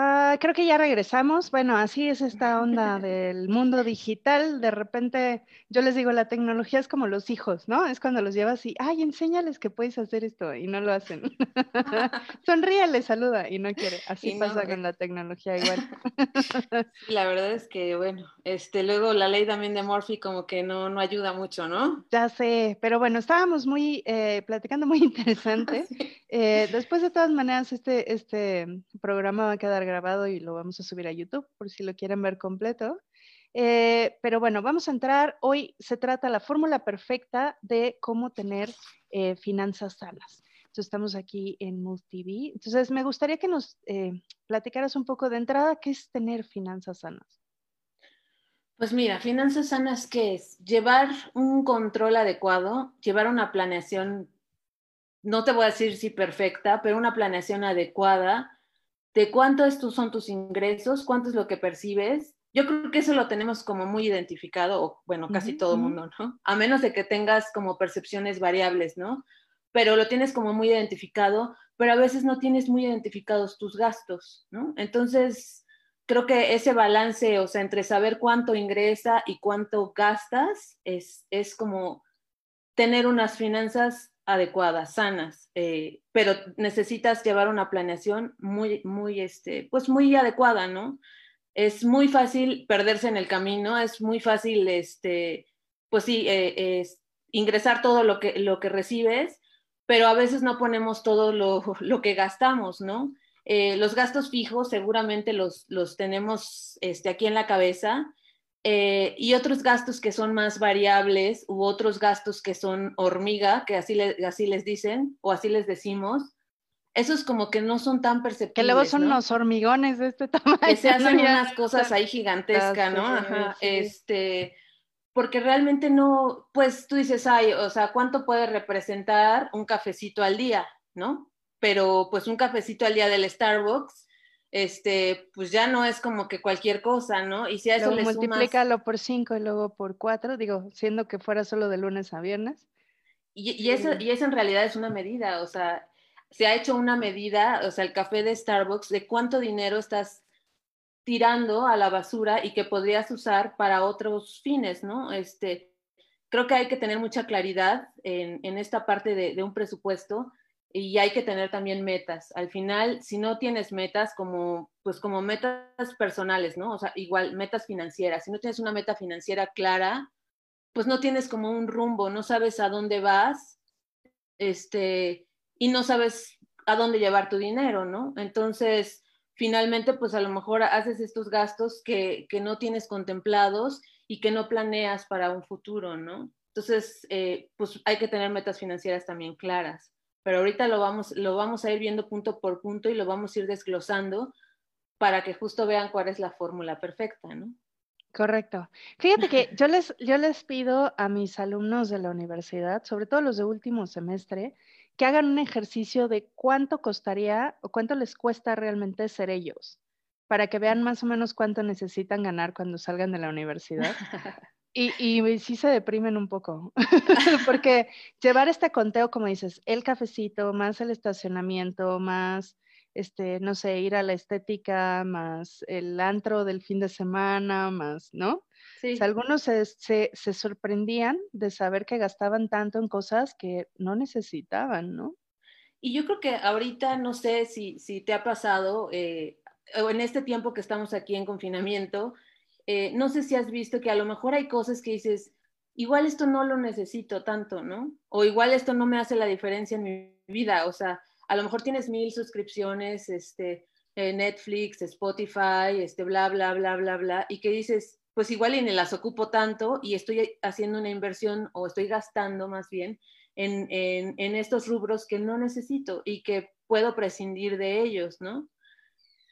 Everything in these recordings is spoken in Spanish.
Ah, creo que ya regresamos. Bueno, así es esta onda del mundo digital. De repente, yo les digo, la tecnología es como los hijos, ¿no? Es cuando los llevas y, ay, enséñales que puedes hacer esto y no lo hacen. Sonríe, le saluda y no quiere. Así pasa con la tecnología igual. la verdad es que, bueno, este, luego la ley también de Murphy como que no, no ayuda mucho, ¿no? Ya sé, pero bueno, estábamos muy, eh, platicando muy interesante. Eh, después, de todas maneras, este, este programa va a quedar grabado y lo vamos a subir a YouTube por si lo quieren ver completo. Eh, pero bueno, vamos a entrar. Hoy se trata la fórmula perfecta de cómo tener eh, finanzas sanas. Entonces estamos aquí en Mood TV. Entonces me gustaría que nos eh, platicaras un poco de entrada qué es tener finanzas sanas. Pues mira, finanzas sanas, ¿qué es? Llevar un control adecuado, llevar una planeación, no te voy a decir si perfecta, pero una planeación adecuada de cuánto estos son tus ingresos, cuánto es lo que percibes. Yo creo que eso lo tenemos como muy identificado, o bueno, casi todo el mundo, ¿no? A menos de que tengas como percepciones variables, ¿no? Pero lo tienes como muy identificado, pero a veces no tienes muy identificados tus gastos, ¿no? Entonces, creo que ese balance, o sea, entre saber cuánto ingresa y cuánto gastas, es, es como tener unas finanzas adecuadas, sanas, eh, pero necesitas llevar una planeación muy, muy, este, pues muy adecuada, ¿no? Es muy fácil perderse en el camino, es muy fácil, este, pues sí, eh, ingresar todo lo que, lo que recibes, pero a veces no ponemos todo lo, lo que gastamos, ¿no? Eh, los gastos fijos seguramente los, los tenemos este, aquí en la cabeza, eh, y otros gastos que son más variables u otros gastos que son hormiga, que así, así les dicen o así les decimos, esos como que no son tan perceptibles. Que luego son unos hormigones de este tamaño. Que se hacen unas cosas ahí gigantescas, ¿no? Ajá, este, porque realmente no, pues tú dices, ay, o sea, ¿cuánto puede representar un cafecito al día, ¿no? Pero pues un cafecito al día del Starbucks este, pues ya no es como que cualquier cosa, ¿no? Y si a eso le multiplícalo por cinco y luego por cuatro, digo, siendo que fuera solo de lunes a viernes. Y, y, eso, y eso en realidad es una medida, o sea, se ha hecho una medida, o sea, el café de Starbucks, de cuánto dinero estás tirando a la basura y que podrías usar para otros fines, ¿no? Este, creo que hay que tener mucha claridad en, en esta parte de, de un presupuesto y hay que tener también metas. Al final, si no tienes metas como, pues como metas personales, ¿no? O sea, igual metas financieras. Si no tienes una meta financiera clara, pues no tienes como un rumbo, no sabes a dónde vas, este, y no sabes a dónde llevar tu dinero, ¿no? Entonces, finalmente, pues a lo mejor haces estos gastos que, que no tienes contemplados y que no planeas para un futuro, ¿no? Entonces, eh, pues hay que tener metas financieras también claras pero ahorita lo vamos, lo vamos a ir viendo punto por punto y lo vamos a ir desglosando para que justo vean cuál es la fórmula perfecta, ¿no? Correcto. Fíjate que yo les, yo les pido a mis alumnos de la universidad, sobre todo los de último semestre, que hagan un ejercicio de cuánto costaría o cuánto les cuesta realmente ser ellos, para que vean más o menos cuánto necesitan ganar cuando salgan de la universidad. Y, y, sí se deprimen un poco, porque llevar este conteo, como dices, el cafecito, más el estacionamiento, más, este, no sé, ir a la estética, más el antro del fin de semana, más, ¿no? Sí. algunos se, se, se, sorprendían de saber que gastaban tanto en cosas que no necesitaban, ¿no? Y yo creo que ahorita, no sé si, si te ha pasado, eh, en este tiempo que estamos aquí en confinamiento, eh, no sé si has visto que a lo mejor hay cosas que dices, igual esto no lo necesito tanto, ¿no? O igual esto no me hace la diferencia en mi vida, o sea, a lo mejor tienes mil suscripciones, este, Netflix, Spotify, este, bla, bla, bla, bla, bla, y que dices, pues igual y ni las ocupo tanto y estoy haciendo una inversión o estoy gastando más bien en, en estos rubros que no necesito y que puedo prescindir de ellos, ¿no?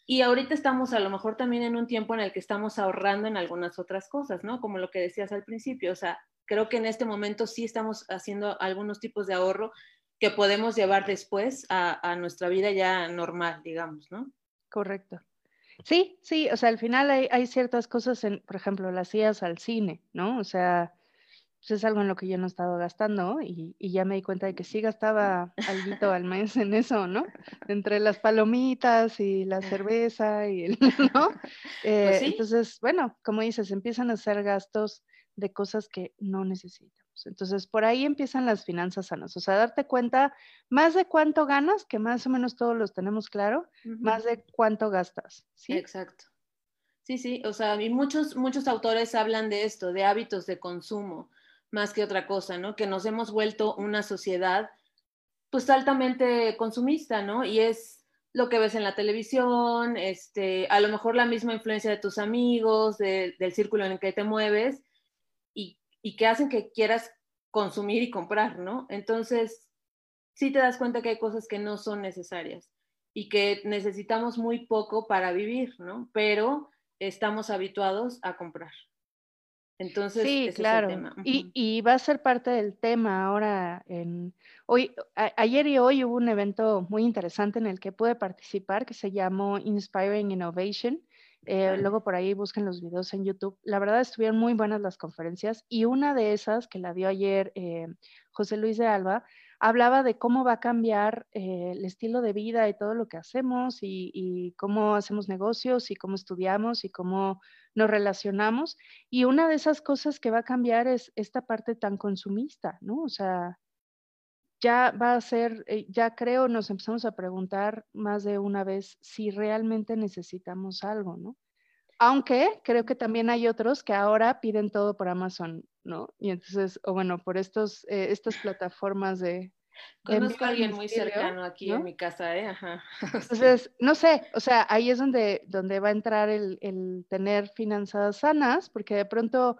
Y ahorita estamos a lo mejor también en un tiempo en el que estamos ahorrando en algunas otras cosas, ¿no? Como lo que decías al principio, o sea, creo que en este momento sí estamos haciendo algunos tipos de ahorro que podemos llevar después a, nuestra vida ya normal, digamos, ¿no? Correcto. Sí, sí, o sea, al final hay, ciertas cosas, en, por ejemplo, las idas al cine, ¿no? O sea, pues es algo en lo que yo no he estado gastando y, ya me di cuenta de que sí gastaba algo al mes en eso, ¿no? Entre las palomitas y la cerveza y el, ¿no? Pues eh, entonces, bueno, como dices, empiezan a hacer gastos de cosas que no necesitamos. Entonces, por ahí empiezan las finanzas sanas, o sea, darte cuenta más de cuánto ganas, que más o menos todos los tenemos claro, más de cuánto gastas, ¿sí? Exacto. Sí, sí, o sea, y muchos, muchos autores hablan de esto, de hábitos de consumo más que otra cosa, ¿no? Que nos hemos vuelto una sociedad pues altamente consumista, ¿no? Y es lo que ves en la televisión, este, a lo mejor la misma influencia de tus amigos, del círculo en el que te mueves y, y que hacen que quieras consumir y comprar, ¿no? Entonces, sí te das cuenta que hay cosas que no son necesarias y que necesitamos muy poco para vivir, ¿no? Pero estamos habituados a comprar. Entonces, sí, claro. y, va a ser parte del tema ahora. En, hoy, ayer y hoy hubo un evento muy interesante en el que pude participar que se llamó Inspiring Innovation. Eh, luego por ahí busquen los videos en YouTube. La verdad estuvieron muy buenas las conferencias y una de esas que la dio ayer eh, José Luis de Alba hablaba de cómo va a cambiar eh, el estilo de vida y todo lo que hacemos y, cómo hacemos negocios y cómo estudiamos y cómo nos relacionamos. Y una de esas cosas que va a cambiar es esta parte tan consumista, ¿no? O sea, ya va a ser, eh, ya creo, nos empezamos a preguntar más de una vez si realmente necesitamos algo, ¿no? Aunque creo que también hay otros que ahora piden todo por Amazon, ¿no? Y entonces, o bueno, por estos, eh, estas plataformas de... Conozco a alguien muy cercano aquí en mi casa, ¿eh? Ajá. Entonces, no sé, o sea, ahí es donde, donde va a entrar el, el tener finanzas sanas, porque de pronto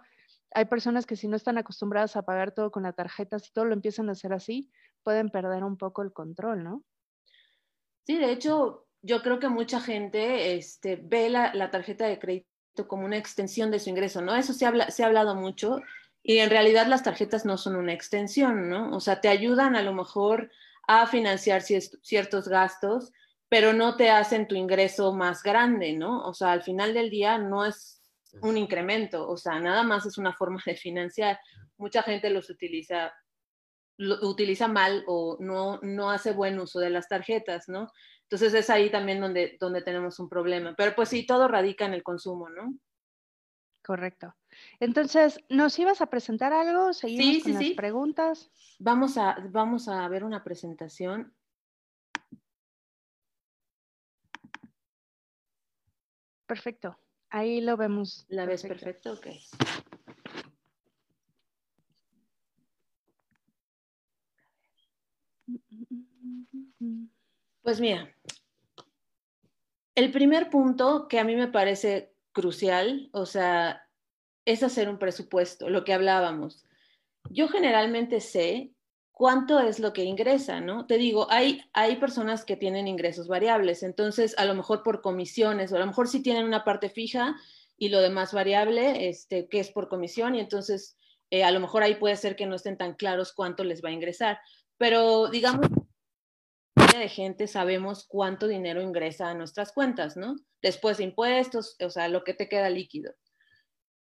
hay personas que si no están acostumbradas a pagar todo con la tarjeta, si todo lo empiezan a hacer así, pueden perder un poco el control, ¿no? Sí, de hecho, yo creo que mucha gente este, ve la, la, tarjeta de crédito como una extensión de su ingreso, ¿no? Eso se, habla, se ha hablado mucho y en realidad las tarjetas no son una extensión, ¿no? O sea, te ayudan a lo mejor a financiar ciertos gastos, pero no te hacen tu ingreso más grande, ¿no? O sea, al final del día no es un incremento, o sea, nada más es una forma de financiar. Mucha gente los utiliza lo utiliza mal o no, no hace buen uso de las tarjetas, ¿no? Entonces es ahí también donde, donde tenemos un problema. Pero pues sí, todo radica en el consumo, ¿no? Correcto. Entonces, ¿nos ibas a presentar algo? Seguimos con las preguntas. Vamos a, vamos a ver una presentación. Perfecto. Ahí lo vemos. ¿La ves perfecto? Ok. Pues mira, el primer punto que a mí me parece crucial, o sea, es hacer un presupuesto, lo que hablábamos. Yo generalmente sé cuánto es lo que ingresa, ¿no? Te digo, hay, hay personas que tienen ingresos variables, entonces a lo mejor por comisiones, o a lo mejor sí tienen una parte fija y lo demás variable, este, que es por comisión, y entonces eh, a lo mejor ahí puede ser que no estén tan claros cuánto les va a ingresar. Pero digamos, de gente sabemos cuánto dinero ingresa a nuestras cuentas, ¿no? Después de impuestos, o sea, lo que te queda líquido.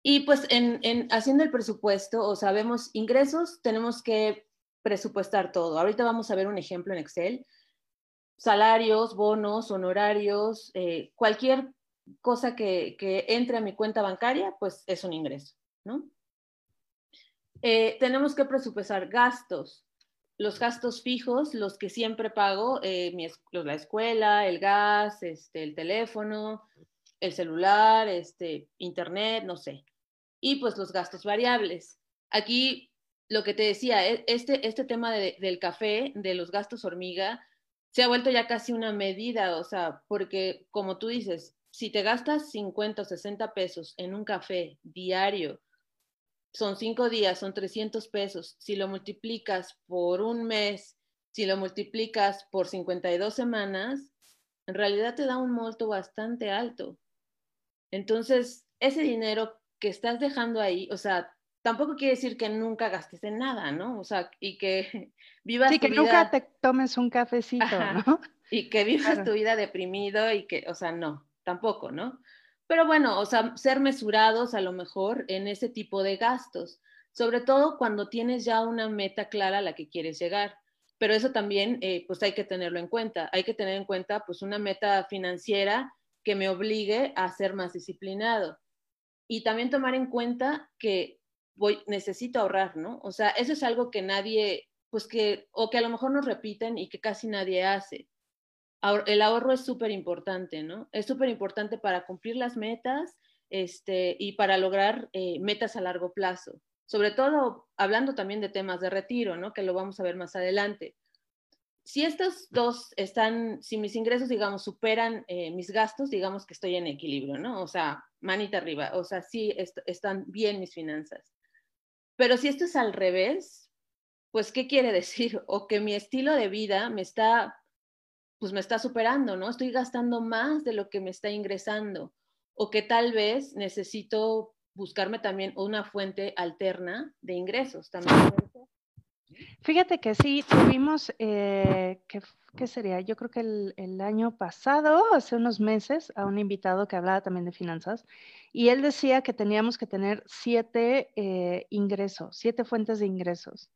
Y pues en, en haciendo el presupuesto, o sabemos ingresos, tenemos que presupuestar todo. Ahorita vamos a ver un ejemplo en Excel. Salarios, bonos, honorarios, eh, cualquier cosa que, entre a mi cuenta bancaria, pues es un ingreso, ¿no? Eh, tenemos que presupuestar gastos los gastos fijos, los que siempre pago, eh, la escuela, el gas, este, el teléfono, el celular, este, internet, no sé. Y pues los gastos variables. Aquí lo que te decía, e, este, este tema del café, de los gastos hormiga, se ha vuelto ya casi una medida, o sea, porque como tú dices, si te gastas 50 o 60 pesos en un café diario, son cinco días, son 300 pesos. Si lo multiplicas por un mes, si lo multiplicas por 52 semanas, en realidad te da un monto bastante alto. Entonces, ese dinero que estás dejando ahí, o sea, tampoco quiere decir que nunca gastes en nada, ¿no? O sea, y que vivas sí, que nunca te tomes un cafecito, ¿no? Y que vivas tu vida deprimido y que, o sea, no, tampoco, ¿no? Pero bueno, o sea, ser mesurados a lo mejor en ese tipo de gastos. sobre todo cuando tienes ya una meta clara a la que quieres llegar. Pero eso también, eh, pues hay que tenerlo en cuenta. Hay que tener en cuenta, pues, una meta financiera que me obligue a ser más disciplinado. Y también tomar en cuenta que voy, necesito ahorrar, ¿no? O sea, eso es algo que nadie, pues que, o que a lo mejor nos repiten y que casi nadie hace. El ahorro es súper importante, ¿no? Es súper importante para cumplir las metas este, y para lograr eh, metas a largo plazo. Sobre todo hablando también de temas de retiro, ¿no? Que lo vamos a ver más adelante si estos dos están, si mis ingresos, digamos, superan eh, mis gastos, digamos que estoy en equilibrio, ¿no? O sea, manita arriba, o sea, sí están bien mis finanzas. Pero si esto es al revés, pues, ¿qué quiere decir? O que mi estilo de vida me está, pues me está superando, ¿no? Estoy gastando más de lo que me está ingresando. O que tal vez necesito buscarme también una fuente alterna de ingresos. También Fíjate que sí, tuvimos, eh, ¿qué, sería? Yo creo que el, año pasado, hace unos meses, a un invitado que hablaba también de finanzas, y él decía que teníamos que tener siete eh, ingresos, siete fuentes de ingresos.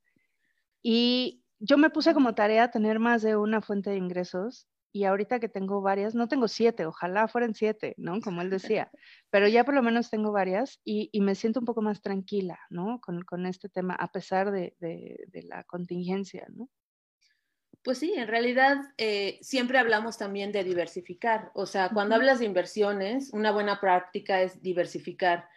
Y yo me puse como tarea tener más de una fuente de ingresos y ahorita que tengo varias, no tengo siete, ojalá fueran siete, ¿no? Como él decía, pero ya por lo menos tengo varias y, me siento un poco más tranquila, ¿no? Con, este tema, a pesar de, la contingencia, ¿no? Pues sí, en realidad eh, siempre hablamos también de diversificar. O sea, cuando hablas de inversiones, una buena práctica es diversificar.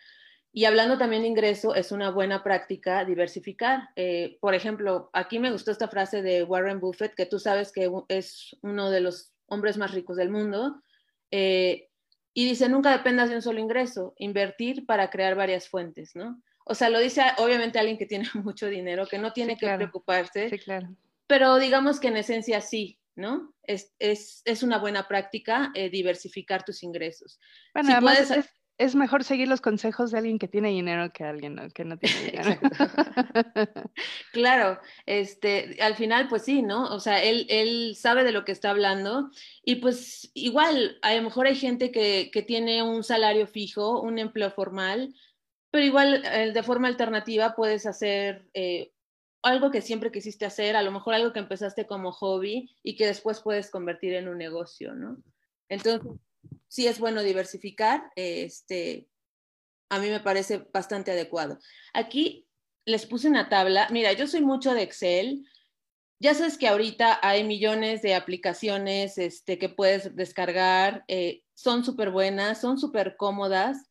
Y hablando también de ingreso, es una buena práctica diversificar. Eh, por ejemplo, aquí me gustó esta frase de Warren Buffett, que tú sabes que es uno de los hombres más ricos del mundo. Eh, y dice, nunca dependas de un solo ingreso, invertir para crear varias fuentes, ¿no? O sea, lo dice obviamente alguien que tiene mucho dinero, que no tiene que preocuparse. Sí, claro. Pero digamos que en esencia sí, ¿no? Es, es, es una buena práctica eh, diversificar tus ingresos. Bueno, además es mejor seguir los consejos de alguien que tiene dinero que alguien que no tiene dinero. claro, este, al final, pues sí, ¿no? O sea, él, él sabe de lo que está hablando y pues igual, a lo mejor hay gente que, que tiene un salario fijo, un empleo formal, pero igual eh, de forma alternativa puedes hacer eh, algo que siempre quisiste hacer, a lo mejor algo que empezaste como hobby y que después puedes convertir en un negocio, ¿no? Entonces, sí es bueno diversificar, este, a mí me parece bastante adecuado. Aquí les puse una tabla, mira, yo soy mucho de Excel, ya sabes que ahorita hay millones de aplicaciones este, que puedes descargar, eh, son súper buenas, son súper cómodas.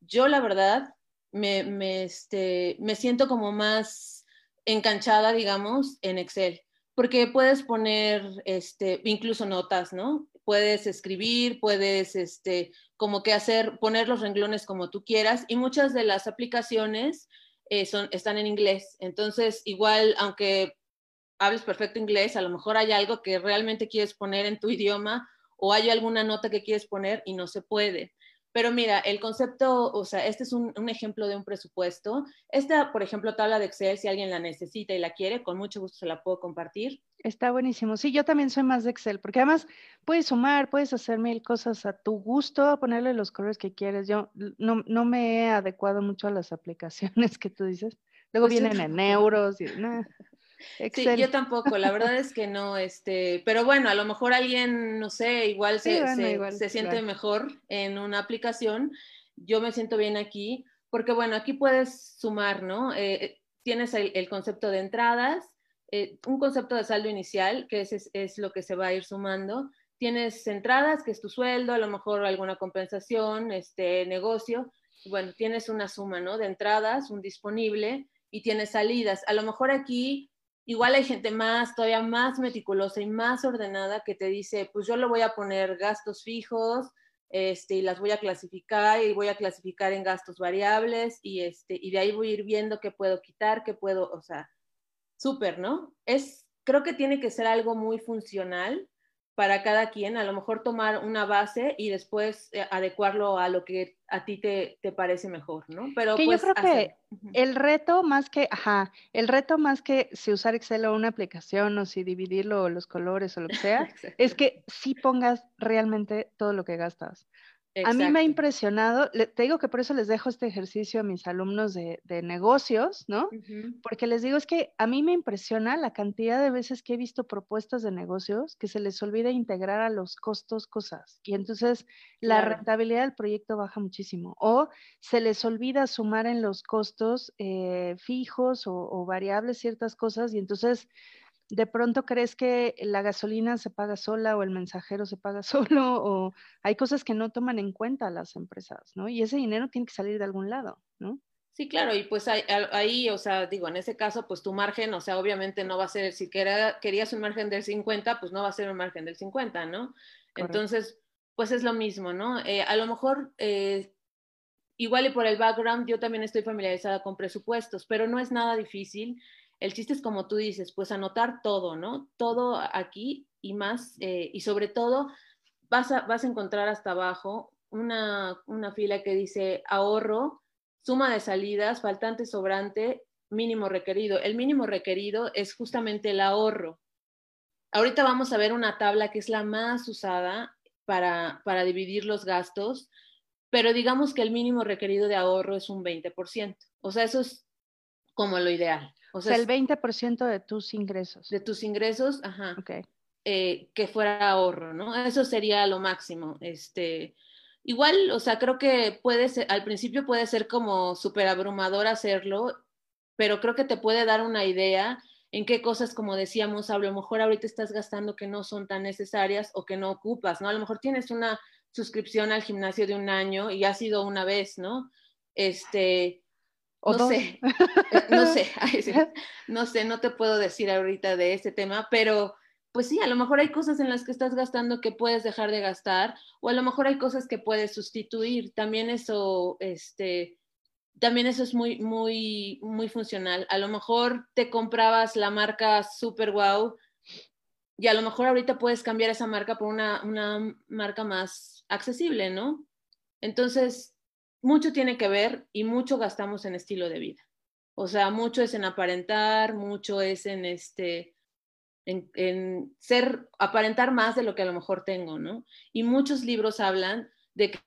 Yo la verdad me, este, me siento como más enganchada, digamos, en Excel, porque puedes poner este, incluso notas, ¿no? puedes escribir, puedes este, como que hacer, poner los renglones como tú quieras y muchas de las aplicaciones eh, son, están en inglés. Entonces, igual, aunque hables perfecto inglés, a lo mejor hay algo que realmente quieres poner en tu idioma o hay alguna nota que quieres poner y no se puede. Pero mira, el concepto, o sea, este es un, ejemplo de un presupuesto. Esta, por ejemplo, tabla de Excel, si alguien la necesita y la quiere, con mucho gusto se la puedo compartir. Está buenísimo. Sí, yo también soy más de Excel, porque además puedes sumar, puedes hacer mil cosas a tu gusto, ponerle los colores que quieres. Yo no, no me he adecuado mucho a las aplicaciones que tú dices. Luego pues vienen en euros y nada. Sí, yo tampoco, la verdad es que no, este, pero bueno, a lo mejor alguien, no sé, igual se, se, siente mejor en una aplicación. Yo me siento bien aquí, porque bueno, aquí puedes sumar, ¿no? Eh, tienes el, concepto de entradas, eh, un concepto de saldo inicial, que es, es, lo que se va a ir sumando. Tienes entradas, que es tu sueldo, a lo mejor alguna compensación, este negocio. Bueno, tienes una suma, ¿no? De entradas, un disponible, y tienes salidas. A lo mejor aquí Igual hay gente más, todavía más meticulosa y más ordenada que te dice, pues yo le voy a poner gastos fijos, este, y las voy a clasificar y voy a clasificar en gastos variables y, este, y de ahí voy a ir viendo qué puedo quitar, qué puedo, o sea, súper, ¿no? Es, creo que tiene que ser algo muy funcional para cada quien, a lo mejor tomar una base y después eh, adecuarlo a lo que a ti te, parece mejor, ¿no? Pero que yo pues, creo que el reto más que, ajá, el reto más que si usar Excel o una aplicación o si dividirlo o los colores o lo que sea, es que sí pongas realmente todo lo que gastas. A mí me ha impresionado, te digo que por eso les dejo este ejercicio a mis alumnos de, negocios, ¿no? Porque les digo es que a mí me impresiona la cantidad de veces que he visto propuestas de negocios que se les olvida integrar a los costos cosas y entonces la rentabilidad del proyecto baja muchísimo o se les olvida sumar en los costos eh, fijos o variables ciertas cosas y entonces de pronto crees que la gasolina se paga sola o el mensajero se paga solo o hay cosas que no toman en cuenta las empresas, ¿no? Y ese dinero tiene que salir de algún lado, ¿no? Sí, claro, y pues ahí, o sea, digo, en ese caso, pues tu margen, o sea, obviamente no va a ser, si querías un margen del 50, pues no va a ser un margen del 50, ¿no? Entonces, pues es lo mismo, ¿no? Eh, a lo mejor, eh, igual y por el background, yo también estoy familiarizada con presupuestos, pero no es nada difícil el chiste es como tú dices, pues anotar todo, ¿no? Todo aquí y más, eh, y sobre todo vas a, vas a encontrar hasta abajo una, una fila que dice ahorro, suma de salidas, faltante, sobrante, mínimo requerido. El mínimo requerido es justamente el ahorro. Ahorita vamos a ver una tabla que es la más usada para, para dividir los gastos, pero digamos que el mínimo requerido de ahorro es un 20%. O sea, eso es como lo ideal. O sea, el 20% de tus ingresos. De tus ingresos, ajá. Okay. Eh, que fuera ahorro, ¿no? Eso sería lo máximo. Este, igual, o sea, creo que puede ser, al principio puede ser como súper abrumador hacerlo, pero creo que te puede dar una idea en qué cosas, como decíamos, a lo mejor ahorita estás gastando que no son tan necesarias o que no ocupas, ¿no? A lo mejor tienes una suscripción al gimnasio de un año y ha sido una vez, ¿no? Este, no sé, eh, no sé, no sé, no te puedo decir ahorita de ese tema, pero pues sí, a lo mejor hay cosas en las que estás gastando que puedes dejar de gastar, o a lo mejor hay cosas que puedes sustituir. También eso, este, también eso es muy, muy, muy funcional. A lo mejor te comprabas la marca Super Wow y a lo mejor ahorita puedes cambiar esa marca por una, una marca más accesible, ¿no? Entonces, mucho tiene que ver y mucho gastamos en estilo de vida. O sea, mucho es en aparentar, mucho es en este, en, ser, aparentar más de lo que a lo mejor tengo, ¿no? Y muchos libros hablan de que,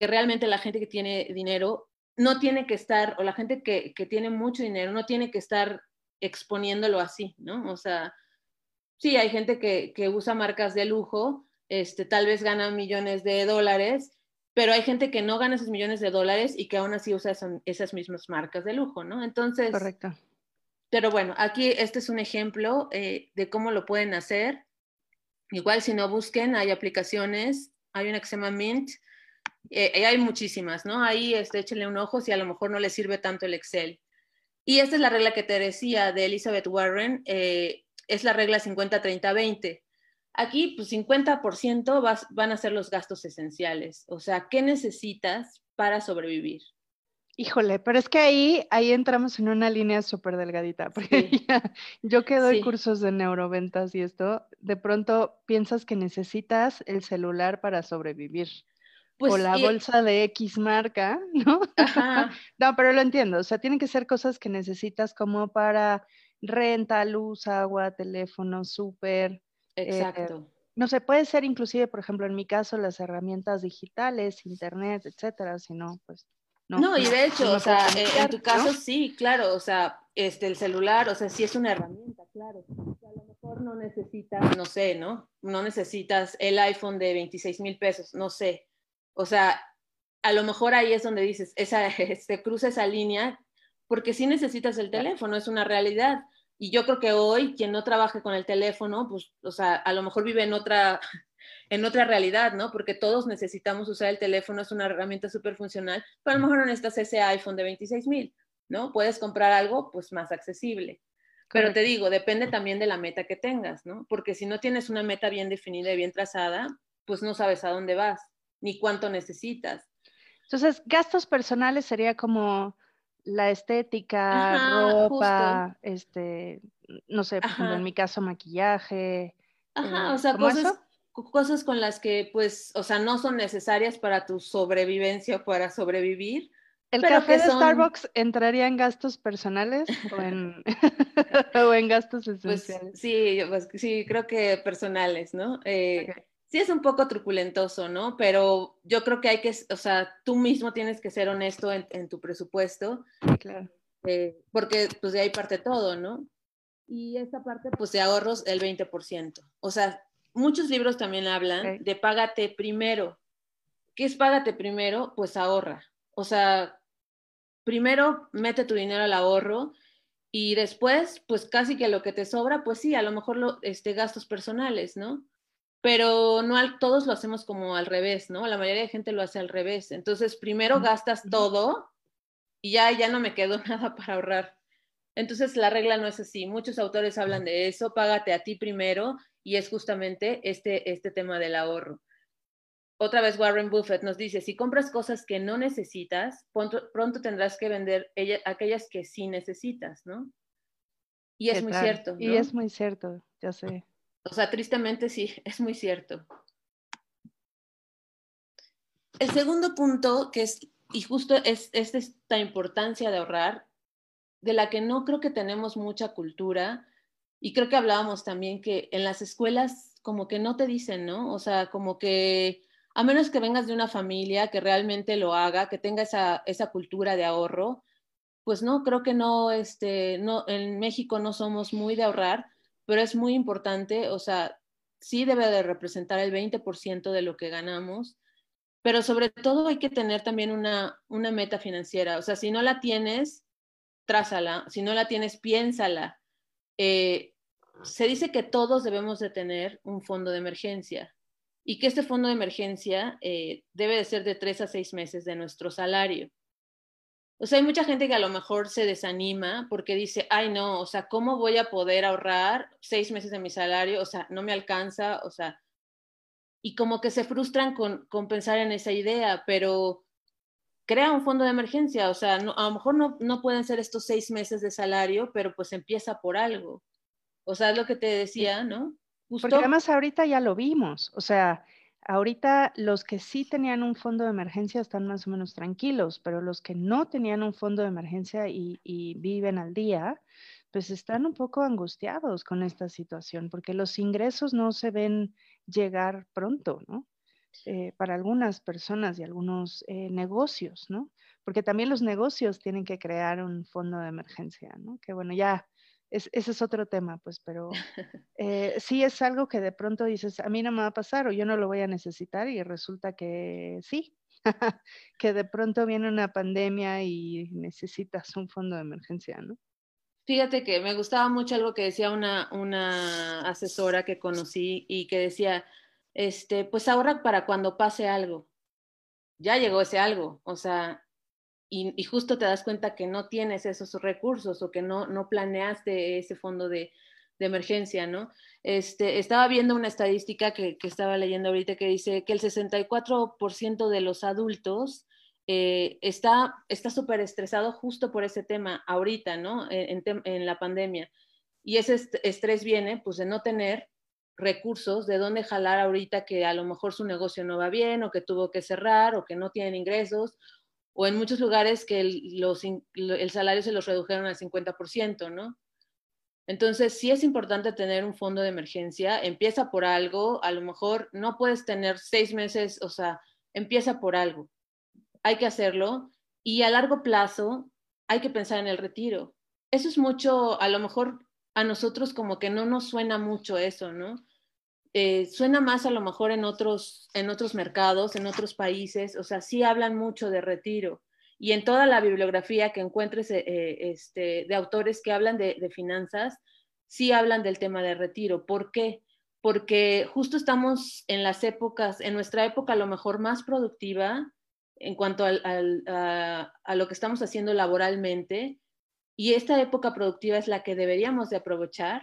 realmente la gente que tiene dinero no tiene que estar, o la gente que, que tiene mucho dinero no tiene que estar exponiéndolo así, ¿no? O sea, sí, hay gente que, que usa marcas de lujo, este, tal vez gana millones de dólares pero hay gente que no gana esos millones de dólares y que aún así usa esas, mismas marcas de lujo, ¿no? Entonces... Correcto. Pero bueno, aquí este es un ejemplo eh, de cómo lo pueden hacer. Igual si no busquen, hay aplicaciones, hay una que se llama Mint, eh, hay muchísimas, ¿no? Ahí este, échenle un ojo si a lo mejor no les sirve tanto el Excel. Y esta es la regla que te decía de Elizabeth Warren, eh, es la regla 50-30-20. Aquí, pues 50% van a ser los gastos esenciales. O sea, ¿qué necesitas para sobrevivir? Híjole, pero es que ahí, ahí entramos en una línea súper delgadita, porque yo que doy cursos de neuroventas y esto, de pronto piensas que necesitas el celular para sobrevivir. Pues, o la bolsa de X marca, ¿no? Ajá. no, pero lo entiendo, o sea, tienen que ser cosas que necesitas como para renta, luz, agua, teléfono, súper, eh, Exacto. no sé, puede ser inclusive, por ejemplo, en mi caso, las herramientas digitales, internet, etcétera, si no, pues no. No, y de hecho, o sea, en, tu caso sí, claro, o sea, este, el celular, o sea, sí es una herramienta, claro. a lo mejor no necesitas, no sé, ¿no? No necesitas el iPhone de 26 mil pesos, no sé. O sea, a lo mejor ahí es donde dices, esa, se cruza esa línea, porque sí necesitas el teléfono, es una realidad. Y yo creo que hoy quien no trabaje con el teléfono, pues, o sea, a lo mejor vive en otra, en otra realidad, ¿no? Porque todos necesitamos usar el teléfono, es una herramienta súper funcional, pero a lo mejor no necesitas ese iPhone de 26 mil, ¿no? Puedes comprar algo, pues, más accesible. Pero te digo, depende también de la meta que tengas, ¿no? Porque si no tienes una meta bien definida y bien trazada, pues no sabes a dónde vas, ni cuánto necesitas. Entonces, gastos personales sería como la estética, ropa, este, no sé, por ejemplo, en mi caso, maquillaje. Ajá, eh, o sea, cosas, cosas con las que, pues, o sea, no son necesarias para tu sobrevivencia o para sobrevivir. ¿El café de Starbucks entraría en gastos personales o en, o en gastos pues, esenciales? sí, pues, sí, creo que personales, ¿no? Eh, sí es un poco truculentoso, ¿no? Pero yo creo que hay que, o sea, tú mismo tienes que ser honesto en, tu presupuesto. Claro. Eh, porque pues de ahí parte todo, ¿no? Y esta parte, pues de ahorros, el 20%. O sea, muchos libros también hablan de págate primero. ¿Qué es págate primero? Pues ahorra. O sea, primero mete tu dinero al ahorro y después, pues casi que lo que te sobra, pues sí, a lo mejor lo, este, gastos personales, ¿no? Pero no al, todos lo hacemos como al revés, ¿no? La mayoría de gente lo hace al revés. Entonces, primero gastas todo y ya, ya no me quedó nada para ahorrar. Entonces, la regla no es así. Muchos autores hablan de eso, págate a ti primero y es justamente este, este tema del ahorro. Otra vez Warren Buffett nos dice, si compras cosas que no necesitas, pronto, tendrás que vender aquellas que sí necesitas, ¿no? Y es muy cierto. Y es muy cierto, ya sé. O sea, tristemente sí, es muy cierto. El segundo punto, que es, y justo es, es esta importancia de ahorrar, de la que no creo que tenemos mucha cultura, y creo que hablábamos también que en las escuelas como que no te dicen, ¿no? O sea, como que a menos que vengas de una familia que realmente lo haga, que tenga esa, esa cultura de ahorro, pues no, creo que no, este, no, en México no somos muy de ahorrar, pero es muy importante, o sea, sí debe de representar el 20% de lo que ganamos, pero sobre todo hay que tener también una, una meta financiera, o sea, si no la tienes, trázala, si no la tienes, piénsala eh, se dice que todos debemos de tener un fondo de emergencia y que este fondo de emergencia eh, debe de ser de tres a seis meses de nuestro salario. O sea, hay mucha gente que a lo mejor se desanima porque dice, ay no, o sea, ¿cómo voy a poder ahorrar seis meses de mi salario? O sea, no me alcanza, o sea, y como que se frustran con, con pensar en esa idea, pero crea un fondo de emergencia, o sea, a lo mejor no, no pueden ser estos seis meses de salario, pero pues empieza por algo. O sea, es lo que te decía, ¿no? Porque además ahorita ya lo vimos, o sea, ahorita los que sí tenían un fondo de emergencia están más o menos tranquilos, pero los que no tenían un fondo de emergencia y, viven al día, pues están un poco angustiados con esta situación, porque los ingresos no se ven llegar pronto, ¿no? Eh, para algunas personas y algunos eh, negocios, ¿no? Porque también los negocios tienen que crear un fondo de emergencia, ¿no? Que bueno, ya, ese es otro tema, pues, pero eh, sí es algo que de pronto dices, a mí no me va a pasar o yo no lo voy a necesitar y resulta que sí, que de pronto viene una pandemia y necesitas un fondo de emergencia, ¿no? Fíjate que me gustaba mucho algo que decía una, una asesora que conocí y que decía, este, pues ahorra para cuando pase algo. Ya llegó ese algo, o sea, y, justo te das cuenta que no tienes esos recursos o que no, no planeaste ese fondo de, emergencia, ¿no? Este, estaba viendo una estadística que, estaba leyendo ahorita que dice que el 64% de los adultos eh, está súper estresado justo por ese tema ahorita, ¿no? En, en, la pandemia. Y ese estrés viene, pues, de no tener recursos de dónde jalar ahorita que a lo mejor su negocio no va bien o que tuvo que cerrar o que no tienen ingresos o en muchos lugares que el, los, el salario se los redujeron al 50%, ¿no? Entonces, sí es importante tener un fondo de emergencia, empieza por algo, a lo mejor no puedes tener seis meses, o sea, empieza por algo, hay que hacerlo y a largo plazo hay que pensar en el retiro. Eso es mucho, a lo mejor a nosotros como que no nos suena mucho eso, ¿no? Eh, suena más a lo mejor en otros, en otros mercados, en otros países, o sea, sí hablan mucho de retiro. Y en toda la bibliografía que encuentres eh, eh, este, de autores que hablan de, finanzas, sí hablan del tema de retiro. ¿Por qué? Porque justo estamos en las épocas, en nuestra época a lo mejor más productiva en cuanto a, a lo que estamos haciendo laboralmente, y esta época productiva es la que deberíamos de aprovechar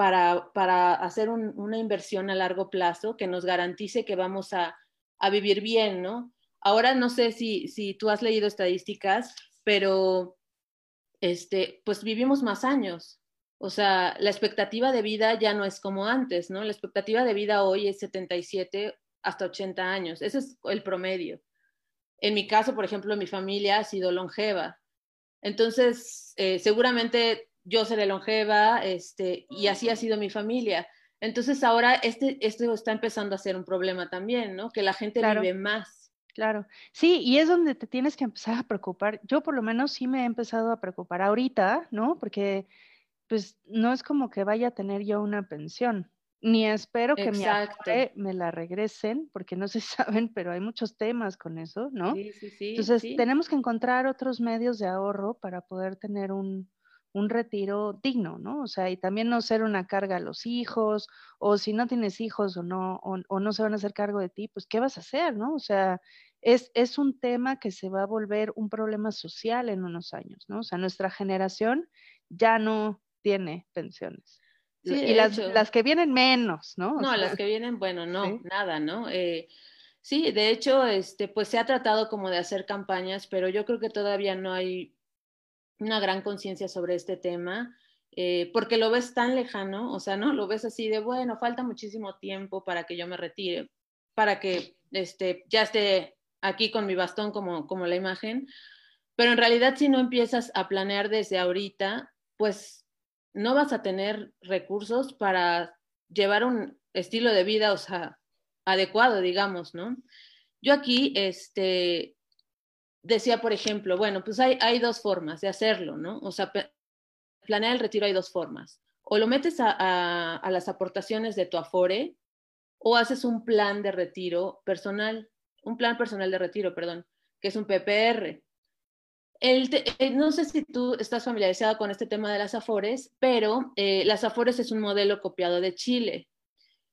para, para hacer una inversión a largo plazo que nos garantice que vamos a, a vivir bien, ¿no? Ahora no sé si, si tú has leído estadísticas, pero este, pues vivimos más años. O sea, la expectativa de vida ya no es como antes, ¿no? La expectativa de vida hoy es 77 hasta 80 años. Ese es el promedio. En mi caso, por ejemplo, mi familia ha sido longeva. Entonces, eh, seguramente yo seré longeva, este, y así ha sido mi familia. Entonces ahora este, esto está empezando a ser un problema también, ¿no? Que la gente vive más. Claro, sí, y es donde te tienes que empezar a preocupar. Yo por lo menos sí me he empezado a preocupar ahorita, ¿no? Porque pues no es como que vaya a tener yo una pensión, ni espero que mi me la regresen, porque no se saben, pero hay muchos temas con eso, ¿no? Sí, sí, sí. Entonces tenemos que encontrar otros medios de ahorro para poder tener un, un retiro digno, ¿no? O sea, y también no ser una carga a los hijos, o si no tienes hijos o no, o, no se van a hacer cargo de ti, pues ¿qué vas a hacer, no? O sea, es, es un tema que se va a volver un problema social en unos años, ¿no? O sea, nuestra generación ya no tiene pensiones. y las, las, que vienen menos, ¿no? no, las que vienen, bueno, no, nada, ¿no? Eh, sí, de hecho, este, pues se ha tratado como de hacer campañas, pero yo creo que todavía no hay una gran conciencia sobre este tema, eh, porque lo ves tan lejano, o sea, ¿no? Lo ves así de, bueno, falta muchísimo tiempo para que yo me retire, para que este, ya esté aquí con mi bastón como, como la imagen, pero en realidad si no empiezas a planear desde ahorita, pues no vas a tener recursos para llevar un estilo de vida, o sea, adecuado, digamos, ¿no? Yo aquí, este, decía, por ejemplo, bueno, pues hay, hay dos formas de hacerlo, ¿no? O sea, planear el retiro hay dos formas. O lo metes a, a, las aportaciones de tu Afore o haces un plan de retiro personal, un plan personal de retiro, perdón, que es un PPR. El eh, no sé si tú estás familiarizada con este tema de las Afores, pero eh, las Afores es un modelo copiado de Chile.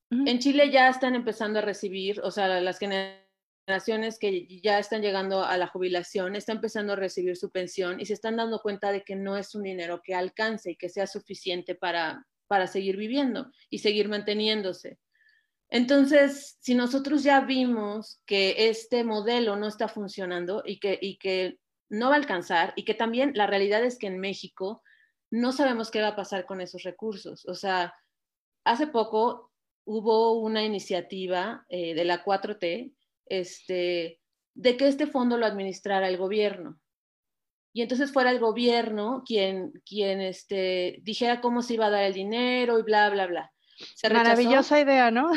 En Chile ya están empezando a recibir, o sea, las generaciones generaciones que ya están llegando a la jubilación, están empezando a recibir su pensión y se están dando cuenta de que no es un dinero que alcance y que sea suficiente para, para seguir viviendo y seguir manteniéndose. Entonces, si nosotros ya vimos que este modelo no está funcionando y que, y que no va a alcanzar y que también la realidad es que en México no sabemos qué va a pasar con esos recursos. O sea, hace poco hubo una iniciativa eh, de la 4T este, de que este fondo lo administrara el gobierno. Y entonces fuera el gobierno quien, quien este, dijera cómo se iba a dar el dinero y bla, bla, bla. Maravillosa idea, ¿no?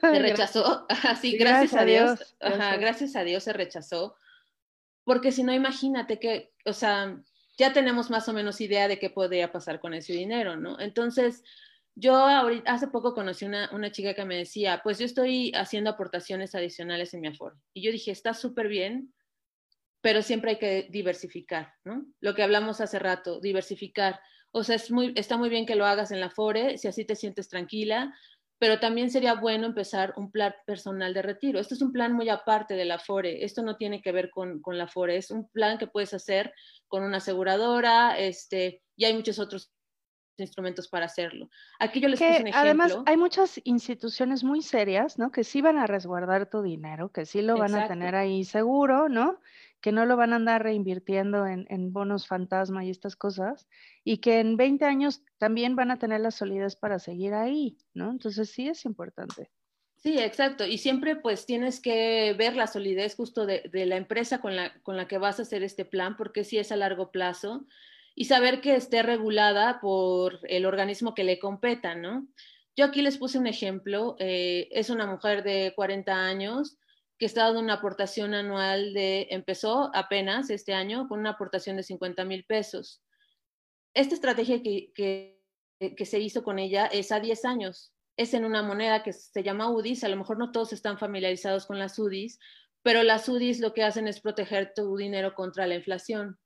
Se rechazó, así, gracias, a Dios, gracias a Dios se rechazó, porque si no, imagínate que, o sea, ya tenemos más o menos idea de qué podría pasar con ese dinero, ¿no? Entonces, yo hace poco conocí una, chica que me decía, pues yo estoy haciendo aportaciones adicionales en mi Afore. Y yo dije, está súper bien, pero siempre hay que diversificar, ¿no? Lo que hablamos hace rato, diversificar. O sea, es muy, está muy bien que lo hagas en la Afore, si así te sientes tranquila, pero también sería bueno empezar un plan personal de retiro. Esto es un plan muy aparte de la Afore, esto no tiene que ver con, con la Afore, es un plan que puedes hacer con una aseguradora, este, y hay muchos otros instrumentos para hacerlo. Aquí yo les puse un ejemplo. Además, hay muchas instituciones muy serias, ¿no? Que sí van a resguardar tu dinero, que sí lo van a tener ahí seguro, ¿no? Que no lo van a andar reinvirtiendo en, en, bonos fantasma y estas cosas, y que en 20 años también van a tener la solidez para seguir ahí, ¿no? Entonces sí es importante. Sí, exacto. Y siempre pues tienes que ver la solidez justo de, de la empresa con la, con la que vas a hacer este plan, porque sí es a largo plazo y saber que esté regulada por el organismo que le competa, ¿no? Yo aquí les puse un ejemplo, eh, es una mujer de 40 años que está dando una aportación anual de, empezó apenas este año con una aportación de 50 mil pesos. Esta estrategia que, que, que, se hizo con ella es a 10 años, es en una moneda que se llama UDIs, a lo mejor no todos están familiarizados con las UDIs, pero las UDIs lo que hacen es proteger tu dinero contra la inflación.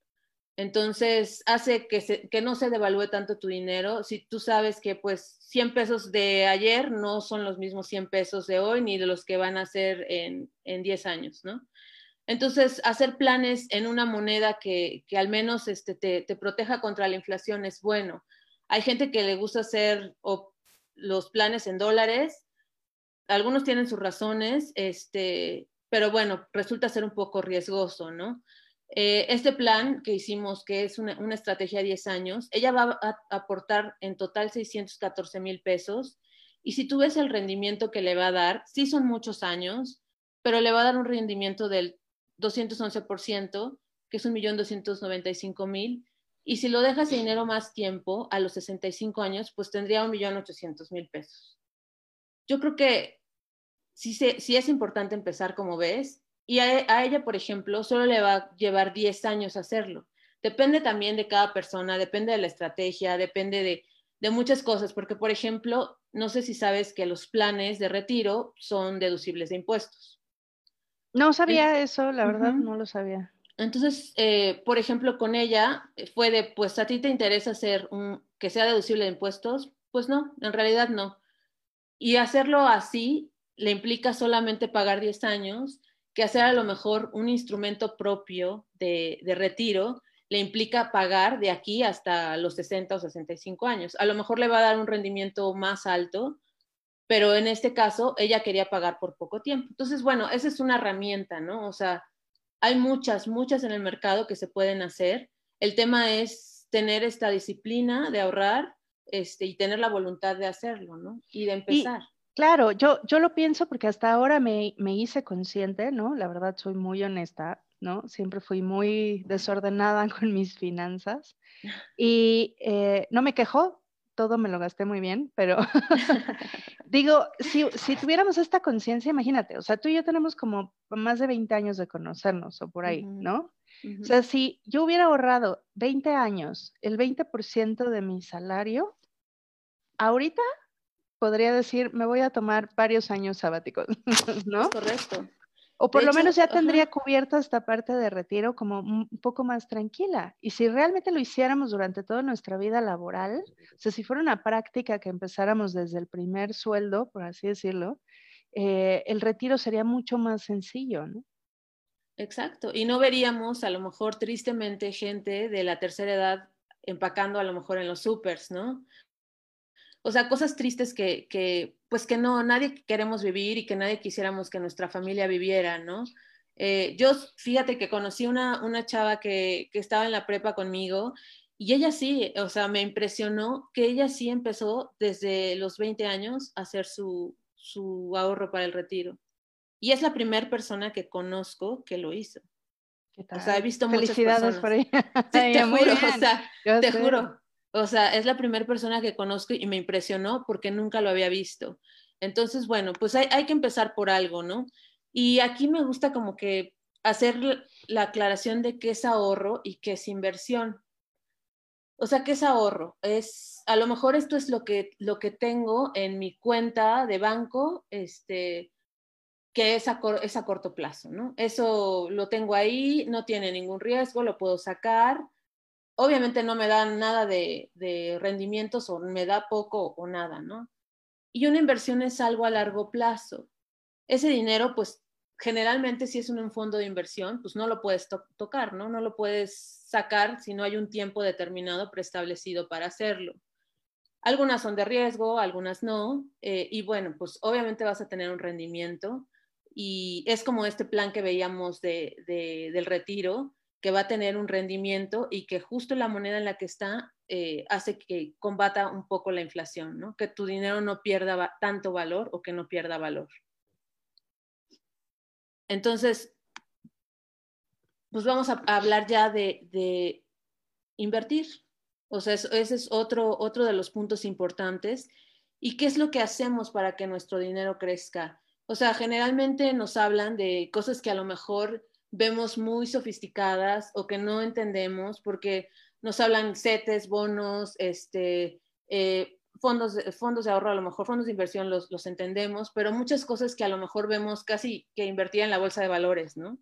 Entonces, hace que, no se devalúe tanto tu dinero. Si tú sabes que pues 100 pesos de ayer no son los mismos 100 pesos de hoy ni de los que van a ser en, en 10 años, ¿no? Entonces, hacer planes en una moneda que, al menos este, te, te, proteja contra la inflación es bueno. Hay gente que le gusta hacer los planes en dólares. Algunos tienen sus razones, este, pero bueno, resulta ser un poco riesgoso, ¿no? Eh, este plan que hicimos, que es una, estrategia de 10 años, ella va a aportar en total 614 mil pesos. Y si tú ves el rendimiento que le va a dar, sí son muchos años, pero le va a dar un rendimiento del 211%, que es 1.295.000. Y si lo dejas de dinero más tiempo, a los 65 años, pues tendría 1.800.000 pesos. yo creo que sí, sí es importante empezar como ves, y a, ella, por ejemplo, solo le va a llevar 10 años hacerlo. Depende también de cada persona, depende de la estrategia, depende de, de muchas cosas, porque, por ejemplo, no sé si sabes que los planes de retiro son deducibles de impuestos. No sabía eso, la verdad, no lo sabía. Entonces, eh, por ejemplo, con ella eh, fue de, pues a ti te interesa hacer un, que sea deducible de impuestos, pues no, en realidad no. Y hacerlo así le implica solamente pagar 10 años, que hacer a lo mejor un instrumento propio de, de retiro le implica pagar de aquí hasta los 60 o 65 años. A lo mejor le va a dar un rendimiento más alto, pero en este caso ella quería pagar por poco tiempo. Entonces, bueno, esa es una herramienta, ¿no? O sea, hay muchas, muchas en el mercado que se pueden hacer. El tema es tener esta disciplina de ahorrar este, y tener la voluntad de hacerlo, ¿no? Y de empezar. Claro, yo, yo lo pienso porque hasta ahora me, me hice consciente, ¿no? La verdad soy muy honesta, ¿no? Siempre fui muy desordenada con mis finanzas y eh, no me quejo, todo me lo gasté muy bien, pero digo, si, si, tuviéramos esta conciencia, imagínate, o sea, tú y yo tenemos como más de 20 años de conocernos o por ahí, ¿no? O sea, si yo hubiera ahorrado 20 años, el 20% de mi salario, ahorita podría decir, me voy a tomar varios años sabáticos, ¿no? correcto. O por lo menos ya tendría cubierta esta parte de retiro como un poco más tranquila. Y si realmente lo hiciéramos durante toda nuestra vida laboral, o sea, si fuera una práctica que empezáramos desde el primer sueldo, por así decirlo, eh, el retiro sería mucho más sencillo, ¿no? Exacto. Y no veríamos a lo mejor tristemente gente de la tercera edad empacando a lo mejor en los supers, ¿no? O sea, cosas tristes que, que, pues que no, nadie queremos vivir y que nadie quisiéramos que nuestra familia viviera, ¿no? Eh, yo, fíjate que conocí una, una chava que, que estaba en la prepa conmigo y ella sí, o sea, me impresionó que ella sí empezó desde los 20 años a hacer su, su ahorro para el retiro. Y es la primera persona que conozco que lo hizo. O sea, he visto muchas personas. por ella. te, juro, o sea, te juro. O sea, es la primera persona que conozco y me impresionó porque nunca lo había visto. Entonces, bueno, pues hay, que empezar por algo, ¿no? Y aquí me gusta como que hacer la aclaración de qué es ahorro y qué es inversión. O sea, ¿qué es ahorro? Es, a lo mejor esto es lo que, lo que tengo en mi cuenta de banco, este, que es a, es a corto plazo, ¿no? Eso lo tengo ahí, no tiene ningún riesgo, lo puedo sacar, obviamente no me da nada de, rendimientos o me da poco o nada, ¿no? Y una inversión es algo a largo plazo. Ese dinero, pues generalmente si es un fondo de inversión, pues no lo puedes tocar, ¿no? No lo puedes sacar si no hay un tiempo determinado preestablecido para hacerlo. Algunas son de riesgo, algunas no, eh, y bueno, pues obviamente vas a tener un rendimiento y es como este plan que veíamos de, del retiro, que va a tener un rendimiento y que justo la moneda en la que está eh, hace que combata un poco la inflación, ¿no? que tu dinero no pierda tanto valor o que no pierda valor. Entonces, pues vamos a, hablar ya de, invertir. O sea, ese es otro, otro de los puntos importantes. ¿Y qué es lo que hacemos para que nuestro dinero crezca? O sea, generalmente nos hablan de cosas que a lo mejor vemos muy sofisticadas o que no entendemos porque nos hablan CETES, bonos, este, eh, fondos, de, fondos de ahorro, a lo mejor fondos de inversión los, los entendemos, pero muchas cosas que a lo mejor vemos casi que invertir en la bolsa de valores, ¿no?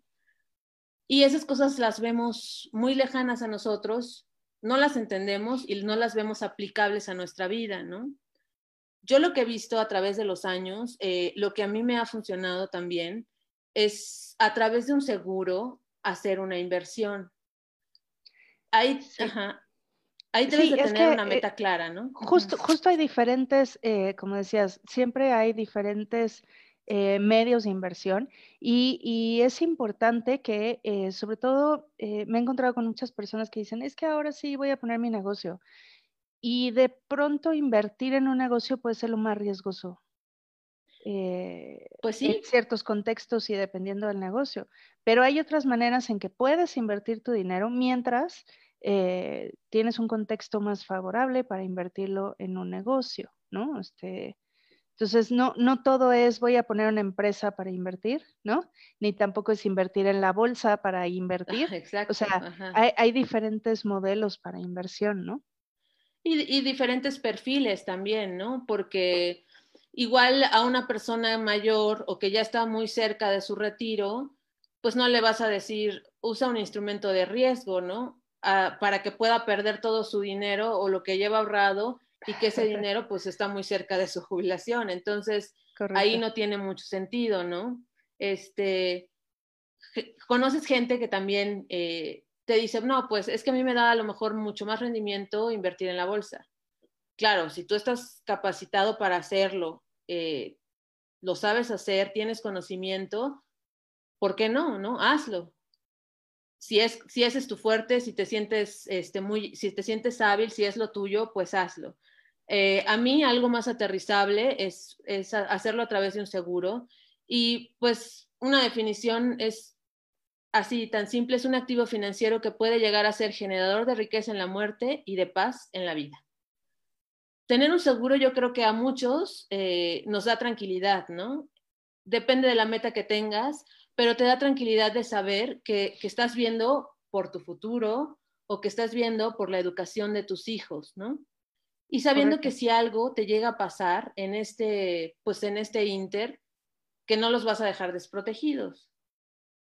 Y esas cosas las vemos muy lejanas a nosotros, no las entendemos y no las vemos aplicables a nuestra vida, ¿no? Yo lo que he visto a través de los años, eh, lo que a mí me ha funcionado también es a través de un seguro hacer una inversión. Ahí, ahí debes de tener una eh, meta clara, ¿no? Justo, justo hay diferentes, eh, como decías, siempre hay diferentes eh, medios de inversión y, y es importante que, sobre todo, me he encontrado con muchas personas que dicen, es que ahora sí voy a poner mi negocio. Y de pronto invertir en un negocio puede ser lo más riesgoso eh, pues sí. en ciertos contextos y dependiendo del negocio. Pero hay otras maneras en que puedes invertir tu dinero mientras eh, tienes un contexto más favorable para invertirlo en un negocio, ¿no? Este, Entonces, no, no todo es voy a poner una empresa para invertir, ¿no? Ni tampoco es invertir en la bolsa para invertir. Exacto. O sea, hay, diferentes modelos para inversión, ¿no? Y, diferentes perfiles también, ¿no? Porque igual a una persona mayor o que ya está muy cerca de su retiro, pues no le vas a decir, usa un instrumento de riesgo, ¿no? Ah, para que pueda perder todo su dinero o lo que lleva ahorrado y que ese dinero pues está muy cerca de su jubilación. Entonces, ahí no tiene mucho sentido, ¿no? Este, conoces gente que también eh, te dice, no, pues es que a mí me da a lo mejor mucho más rendimiento invertir en la bolsa. Claro, si tú estás capacitado para hacerlo, eh, lo sabes hacer, tienes conocimiento, ¿por qué no? ¿No? Hazlo. Si, es, si ese es tu fuerte, si te sientes este, muy, si te sientes hábil, si es lo tuyo, pues hazlo. Eh, a mí algo más aterrizable es, hacerlo a través de un seguro y pues una definición es así tan simple, es un activo financiero que puede llegar a ser generador de riqueza en la muerte y de paz en la vida. Tener un seguro yo creo que a muchos eh, nos da tranquilidad, ¿no? Depende de la meta que tengas, pero te da tranquilidad de saber que, que estás viendo por tu futuro o que estás viendo por la educación de tus hijos, ¿no? Y sabiendo que si algo te llega a pasar en este, pues en este inter, que no los vas a dejar desprotegidos,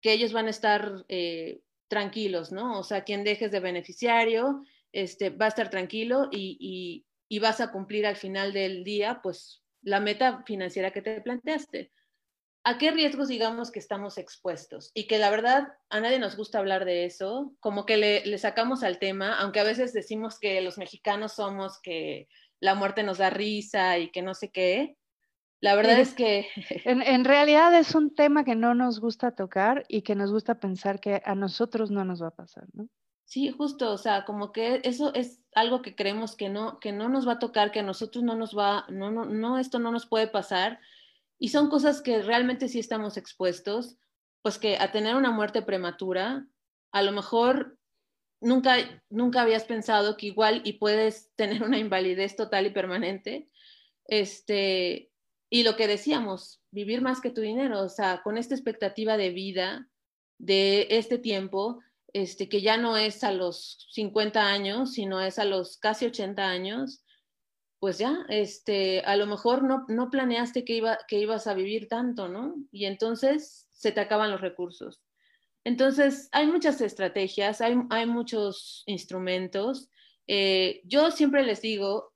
que ellos van a estar eh, tranquilos, ¿no? O sea, quien dejes de beneficiario, este, va a estar tranquilo y, y vas a cumplir al final del día, pues, la meta financiera que te planteaste. ¿A qué riesgos digamos que estamos expuestos? Y que la verdad a nadie nos gusta hablar de eso, como que le, sacamos al tema, aunque a veces decimos que los mexicanos somos que la muerte nos da risa y que no sé qué. La verdad es que... En, realidad es un tema que no nos gusta tocar y que nos gusta pensar que a nosotros no nos va a pasar, ¿no? Sí, justo, o sea, como que eso es algo que creemos que no, que no nos va a tocar, que a nosotros no nos va, no, no, no, esto no nos puede pasar y son cosas que realmente sí estamos expuestos, pues que a tener una muerte prematura, a lo mejor nunca, nunca habías pensado que igual y puedes tener una invalidez total y permanente. Este, y lo que decíamos, vivir más que tu dinero, o sea, con esta expectativa de vida de este tiempo, este, que ya no es a los 50 años, sino es a los casi 80 años, pues ya, este, a lo mejor no, no planeaste que, iba, que ibas a vivir tanto, ¿no? Y entonces se te acaban los recursos. Entonces, hay muchas estrategias, hay, hay muchos instrumentos. Eh, yo siempre les digo,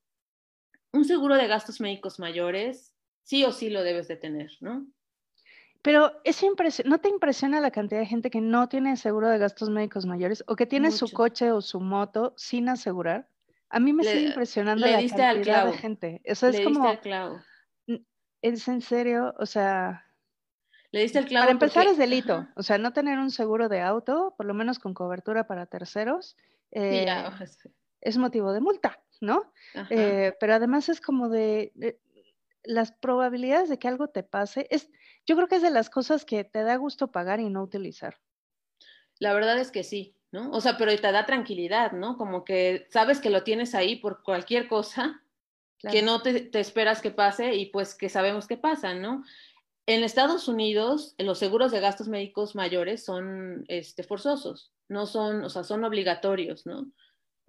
un seguro de gastos médicos mayores, sí o sí lo debes de tener, ¿no? Pero es ¿no te impresiona la cantidad de gente que no tiene seguro de gastos médicos mayores o que tiene su coche o su moto sin asegurar? A mí me sigue impresionando la cantidad de gente. Eso es como. Al clavo. ¿Es en serio? O sea. Le diste el clavo. Para empezar es delito. O sea, no tener un seguro de auto, por lo menos con cobertura para terceros, eh, es motivo de multa, ¿no? Eh, pero además es como de, de, las probabilidades de que algo te pase. Es, yo creo que es de las cosas que te da gusto pagar y no utilizar. La verdad es que sí. ¿no? O sea, pero te da tranquilidad, ¿no? Como que sabes que lo tienes ahí por cualquier cosa, que no te, esperas que pase y pues que sabemos que pasa, ¿no? En Estados Unidos, los seguros de gastos médicos mayores son este, forzosos, no son, o sea, son obligatorios, ¿no?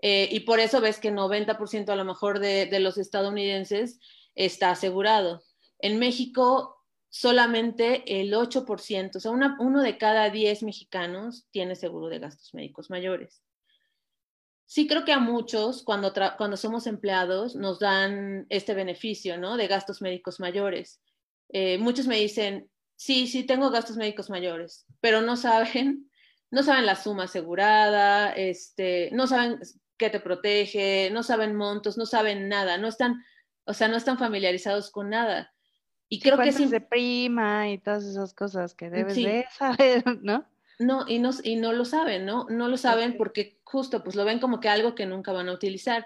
Eh, y por eso ves que 90% a lo mejor de, de los estadounidenses está asegurado. En México solamente el 8%, o sea, uno de cada 10 mexicanos tiene seguro de gastos médicos mayores. Sí creo que a muchos, cuando, cuando somos empleados, nos dan este beneficio, ¿no? De gastos médicos mayores. Eh, muchos me dicen, sí, sí, tengo gastos médicos mayores, pero no saben, no saben la suma asegurada, este, no saben qué te protege, no saben montos, no saben nada, no están, o sea, no están familiarizados con nada. Y creo que sí. de prima y todas esas cosas que debes de saber, ¿no? No, y no, y no lo saben, ¿no? No lo saben porque justo pues lo ven como que algo que nunca van a utilizar.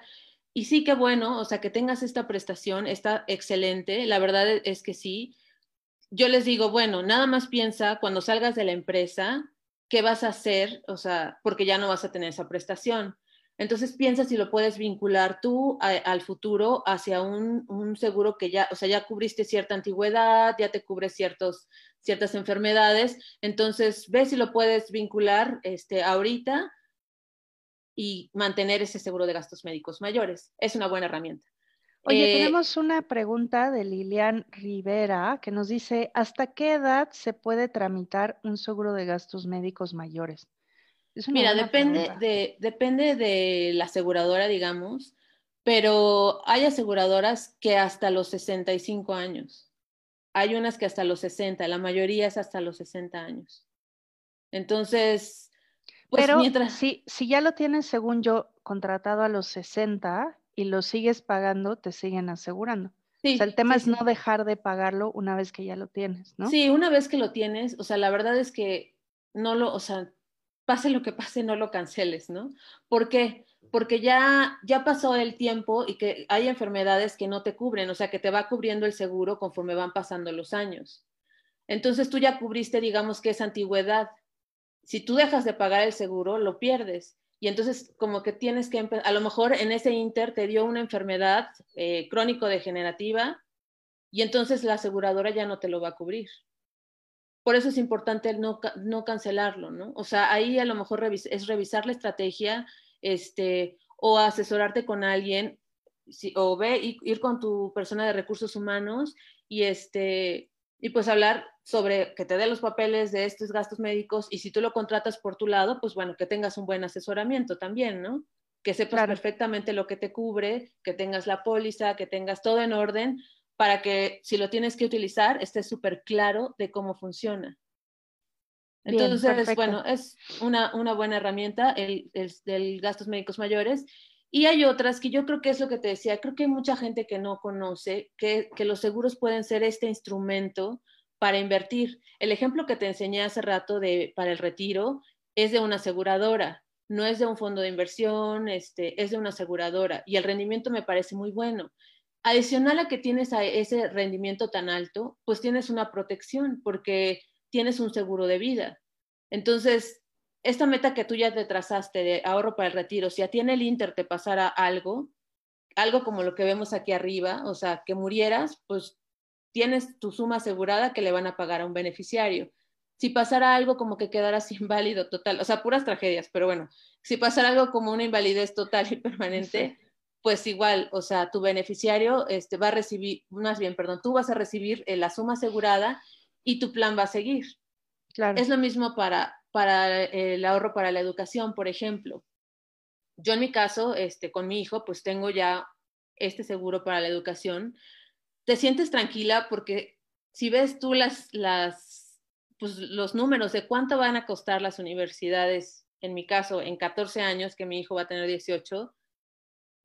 Y sí que bueno, o sea, que tengas esta prestación, está excelente, la verdad e, es que sí. Yo les digo, bueno, nada más piensa cuando salgas de la empresa, ¿qué vas a hacer? O sea, porque ya no vas a tener esa prestación. Entonces piensa si lo puedes vincular tú al futuro hacia un, un, seguro que ya, o sea, ya cubriste cierta antigüedad, ya te cubre ciertos, ciertas enfermedades. Entonces ve si lo puedes vincular este, ahorita y mantener ese seguro de gastos médicos mayores. Es una buena herramienta. Oye, eh, tenemos una pregunta de Lilian Rivera que nos dice, ¿hasta qué edad se puede tramitar un seguro de gastos médicos mayores? Mira, depende de, depende de la aseguradora, digamos, pero hay aseguradoras que hasta los 65 años. Hay unas que hasta los 60, la mayoría es hasta los 60 años. Entonces, pues pero mientras... si, si ya lo tienes, según yo, contratado a los 60 y lo sigues pagando, te siguen asegurando. o sea, el tema es no dejar de pagarlo una vez que ya lo tienes, ¿no? Sí, una vez que lo tienes, o sea, la verdad es que no lo, o sea, pase lo que pase, no lo canceles, ¿no? ¿Por qué? Porque ya, ya pasó el tiempo y que hay enfermedades que no te cubren, o sea, que te va cubriendo el seguro conforme van pasando los años. Entonces tú ya cubriste, digamos que es antigüedad. Si tú dejas de pagar el seguro, lo pierdes. Y entonces como que tienes que, a lo mejor en ese inter te dio una enfermedad eh, crónico-degenerativa y entonces la aseguradora ya no te lo va a cubrir por eso es importante no, no cancelarlo, ¿no? O sea, ahí a lo mejor es revisar la estrategia, este, o asesorarte con alguien, o ve, ir con tu persona de recursos humanos y este, y pues hablar sobre que te dé los papeles de estos gastos médicos y si tú lo contratas por tu lado, pues bueno, que tengas un buen asesoramiento también, ¿no? Que sepas perfectamente lo que te cubre, que tengas la póliza, que tengas todo en orden, para que si lo tienes que utilizar esté súper claro de cómo funciona. Entonces, bueno, es una, una, buena herramienta el, el, gastos médicos mayores. Y hay otras que yo creo que es lo que te decía, creo que hay mucha gente que no conoce que, que los seguros pueden ser este instrumento para invertir. El ejemplo que te enseñé hace rato de, para el retiro es de una aseguradora, no es de un fondo de inversión, este, es de una aseguradora y el rendimiento me parece muy bueno. Adicional a que tienes ese rendimiento tan alto, pues tienes una protección porque tienes un seguro de vida. Entonces, esta meta que tú ya te trazaste de ahorro para el retiro, si a ti en el Inter te pasara algo, algo como lo que vemos aquí arriba, o sea, que murieras, pues tienes tu suma asegurada que le van a pagar a un beneficiario. Si pasara algo como que quedaras inválido total, o sea, puras tragedias, pero bueno, si pasara algo como una invalidez total y permanente, pues igual, o sea, tu beneficiario este, va a recibir, más bien, perdón, tú vas a recibir eh, la suma asegurada y tu plan va a seguir. Claro. Es lo mismo para, para el ahorro para la educación, por ejemplo. Yo en mi caso, este, con mi hijo, pues tengo ya este seguro para la educación. Te sientes tranquila porque si ves tú las, las, pues, los números de cuánto van a costar las universidades, en mi caso, en 14 años, que mi hijo va a tener 18,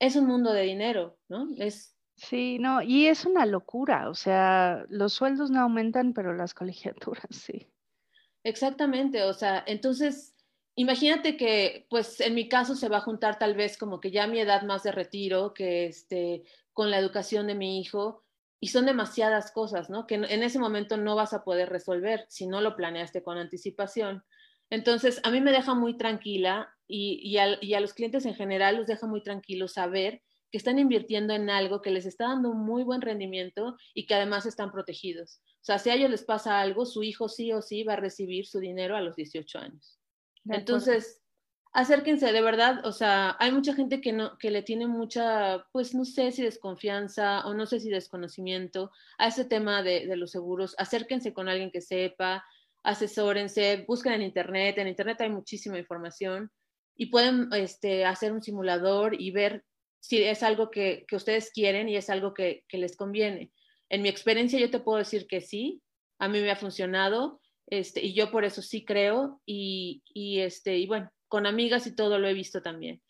es un mundo de dinero, ¿no? Es... Sí, no, y es una locura, o sea, los sueldos no aumentan, pero las colegiaturas sí. Exactamente, o sea, entonces, imagínate que, pues en mi caso se va a juntar tal vez como que ya mi edad más de retiro, que este, con la educación de mi hijo, y son demasiadas cosas, ¿no? Que en ese momento no vas a poder resolver si no lo planeaste con anticipación. Entonces, a mí me deja muy tranquila y, a, los clientes en general los deja muy tranquilos saber que están invirtiendo en algo que les está dando un muy buen rendimiento y que además están protegidos. O sea, si a ellos les pasa algo, su hijo sí o sí va a recibir su dinero a los 18 años. Entonces, acérquense, de verdad, o sea, hay mucha gente que, no, que le tiene mucha, pues no sé si desconfianza o no sé si desconocimiento a ese tema de, de los seguros. Acérquense con alguien que sepa, asesórense, busquen en Internet, en Internet hay muchísima información y pueden este, hacer un simulador y ver si es algo que, ustedes quieren y es algo que, les conviene. En mi experiencia yo te puedo decir que sí, a mí me ha funcionado este, y yo por eso sí creo y, este, y bueno, con amigas y todo lo he visto también.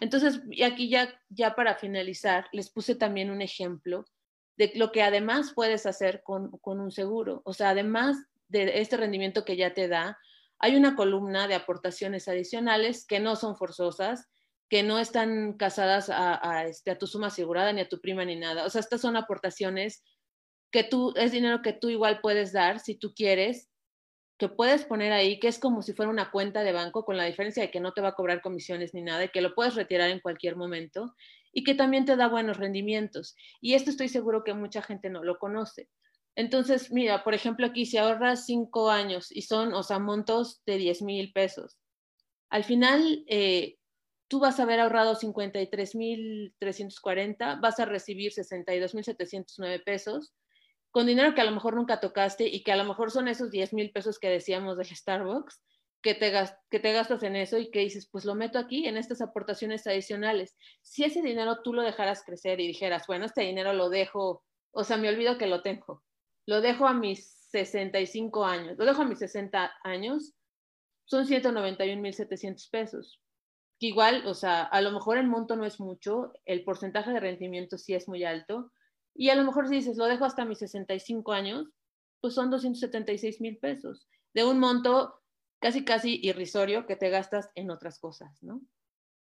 Entonces, y aquí ya, ya para finalizar, les puse también un ejemplo de lo que además puedes hacer con, con un seguro. O sea, además de este rendimiento que ya te da, hay una columna de aportaciones adicionales que no son forzosas, que no están casadas a, este, a tu suma asegurada ni a tu prima ni nada. O sea, estas son aportaciones que tú, es dinero que tú igual puedes dar si tú quieres que puedes poner ahí, que es como si fuera una cuenta de banco, con la diferencia de que no te va a cobrar comisiones ni nada, y que lo puedes retirar en cualquier momento, y que también te da buenos rendimientos. Y esto estoy seguro que mucha gente no lo conoce. Entonces, mira, por ejemplo, aquí si ahorras cinco años y son, o sea, montos de 10 mil pesos, al final eh, tú vas a haber ahorrado 53.340, vas a recibir 62.709 pesos, con dinero que a lo mejor nunca tocaste y que a lo mejor son esos 10 mil pesos que decíamos del Starbucks, que te, que te gastas en eso y que dices, pues lo meto aquí en estas aportaciones adicionales. Si ese dinero tú lo dejaras crecer y dijeras, bueno, este dinero lo dejo, o sea, me olvido que lo tengo, lo dejo a mis 65 años, lo dejo a mis 60 años, son 191.700 pesos. igual, o sea, a lo mejor el monto no es mucho, el porcentaje de rendimiento sí es muy alto, y a lo mejor si dices, lo dejo hasta mis 65 años, pues son 276 mil pesos, de un monto casi, casi irrisorio que te gastas en otras cosas, ¿no?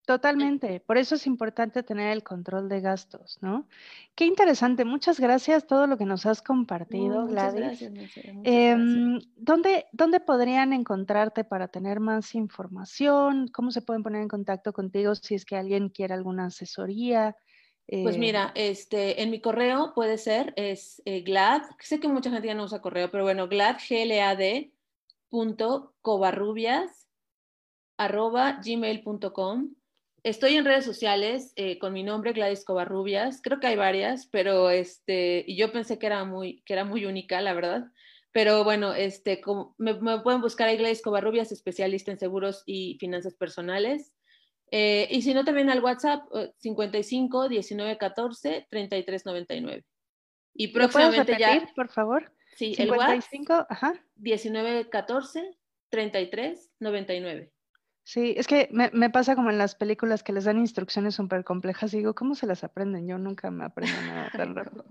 Totalmente, por eso es importante tener el control de gastos, ¿no? Qué interesante, muchas gracias todo lo que nos has compartido, muchas Gracias, em, ¿dónde, ¿Dónde podrían encontrarte para tener más información? ¿Cómo se pueden poner en contacto contigo si es que alguien quiere alguna asesoría? Pues eh, mira, este, en mi correo puede ser, es eh, glad, sé que mucha gente ya no usa correo, pero bueno, glad, g punto covarrubias, arroba gmail.com Estoy en redes sociales eh, con mi nombre, Gladys Covarrubias. Creo que hay varias, pero este, y yo pensé que era muy, que era muy única, la verdad. Pero bueno, este, me, pueden buscar ahí Gladys Covarrubias, especialista en seguros y finanzas personales. Eh, y si no, también al WhatsApp 55 19 14 33 99. Y próximamente repetir, ya. por favor? Sí, 55, el WhatsApp. Ajá. 19 14 33 99. Sí, es que me, pasa como en las películas que les dan instrucciones súper complejas y digo, ¿cómo se las aprenden? Yo nunca me aprendo nada tan rápido.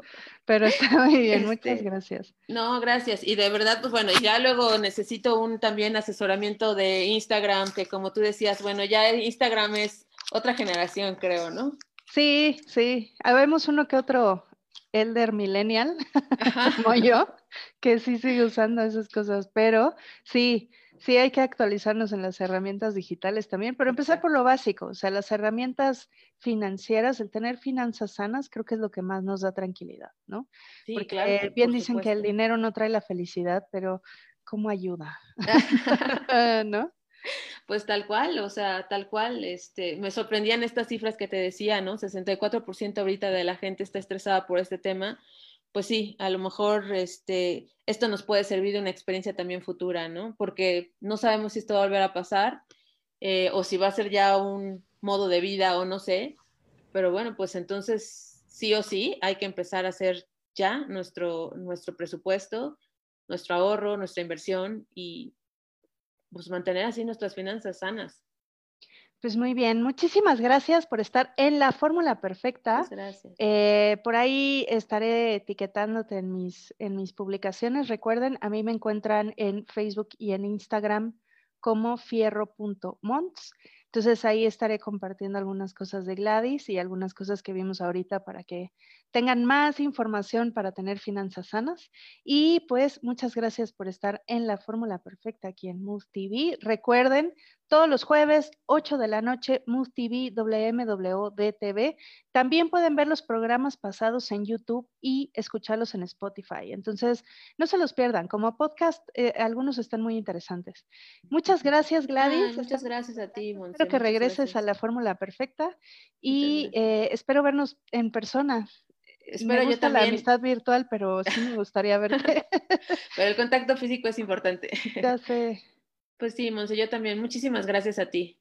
Pero está muy bien, muchas este, gracias. No, gracias. Y de verdad, pues bueno, ya luego necesito un también asesoramiento de Instagram, que como tú decías, bueno, ya Instagram es otra generación, creo, ¿no? Sí, sí. Habemos uno que otro elder millennial, como yo, que sí sigue usando esas cosas, pero sí Sí, hay que actualizarnos en las herramientas digitales también, pero empezar por lo básico, o sea, las herramientas financieras, el tener finanzas sanas, creo que es lo que más nos da tranquilidad, ¿no? Sí, Porque claro, bien dicen que el dinero no trae la felicidad, pero ¿cómo ayuda? ¿No? Pues tal cual, o sea, tal cual, este, me sorprendían estas cifras que te decía, ¿no? 64% ahorita de la gente está estresada por este tema pues sí, a lo mejor este, esto nos puede servir de una experiencia también futura, ¿no? Porque no sabemos si esto va a volver a pasar eh, o si va a ser ya un modo de vida o no sé, pero bueno, pues entonces sí o sí hay que empezar a hacer ya nuestro, nuestro presupuesto, nuestro ahorro, nuestra inversión y pues mantener así nuestras finanzas sanas. Pues muy bien, muchísimas gracias por estar en la fórmula perfecta. gracias. Eh, por ahí estaré etiquetándote en mis, en mis publicaciones. Recuerden, a mí me encuentran en Facebook y en Instagram como fierro.monts. Entonces ahí estaré compartiendo algunas cosas de Gladys y algunas cosas que vimos ahorita para que tengan más información para tener finanzas sanas. Y pues muchas gracias por estar en la fórmula perfecta aquí en Move TV. Recuerden, todos los jueves, 8 de la noche, Move TV, WMWDTV. También pueden ver los programas pasados en YouTube y escucharlos en Spotify. Entonces, no se los pierdan. Como podcast, eh, algunos están muy interesantes. Muchas gracias, Gladys. muchas gracias a ti, Monse. Espero que regreses a la fórmula perfecta y eh, espero vernos en persona. Espero Me gusta yo la amistad virtual, pero sí me gustaría verte. pero el contacto físico es importante. Ya sé. Pues sí, Monse, yo también. Muchísimas gracias a ti.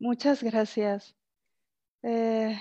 Muchas gracias. Eh,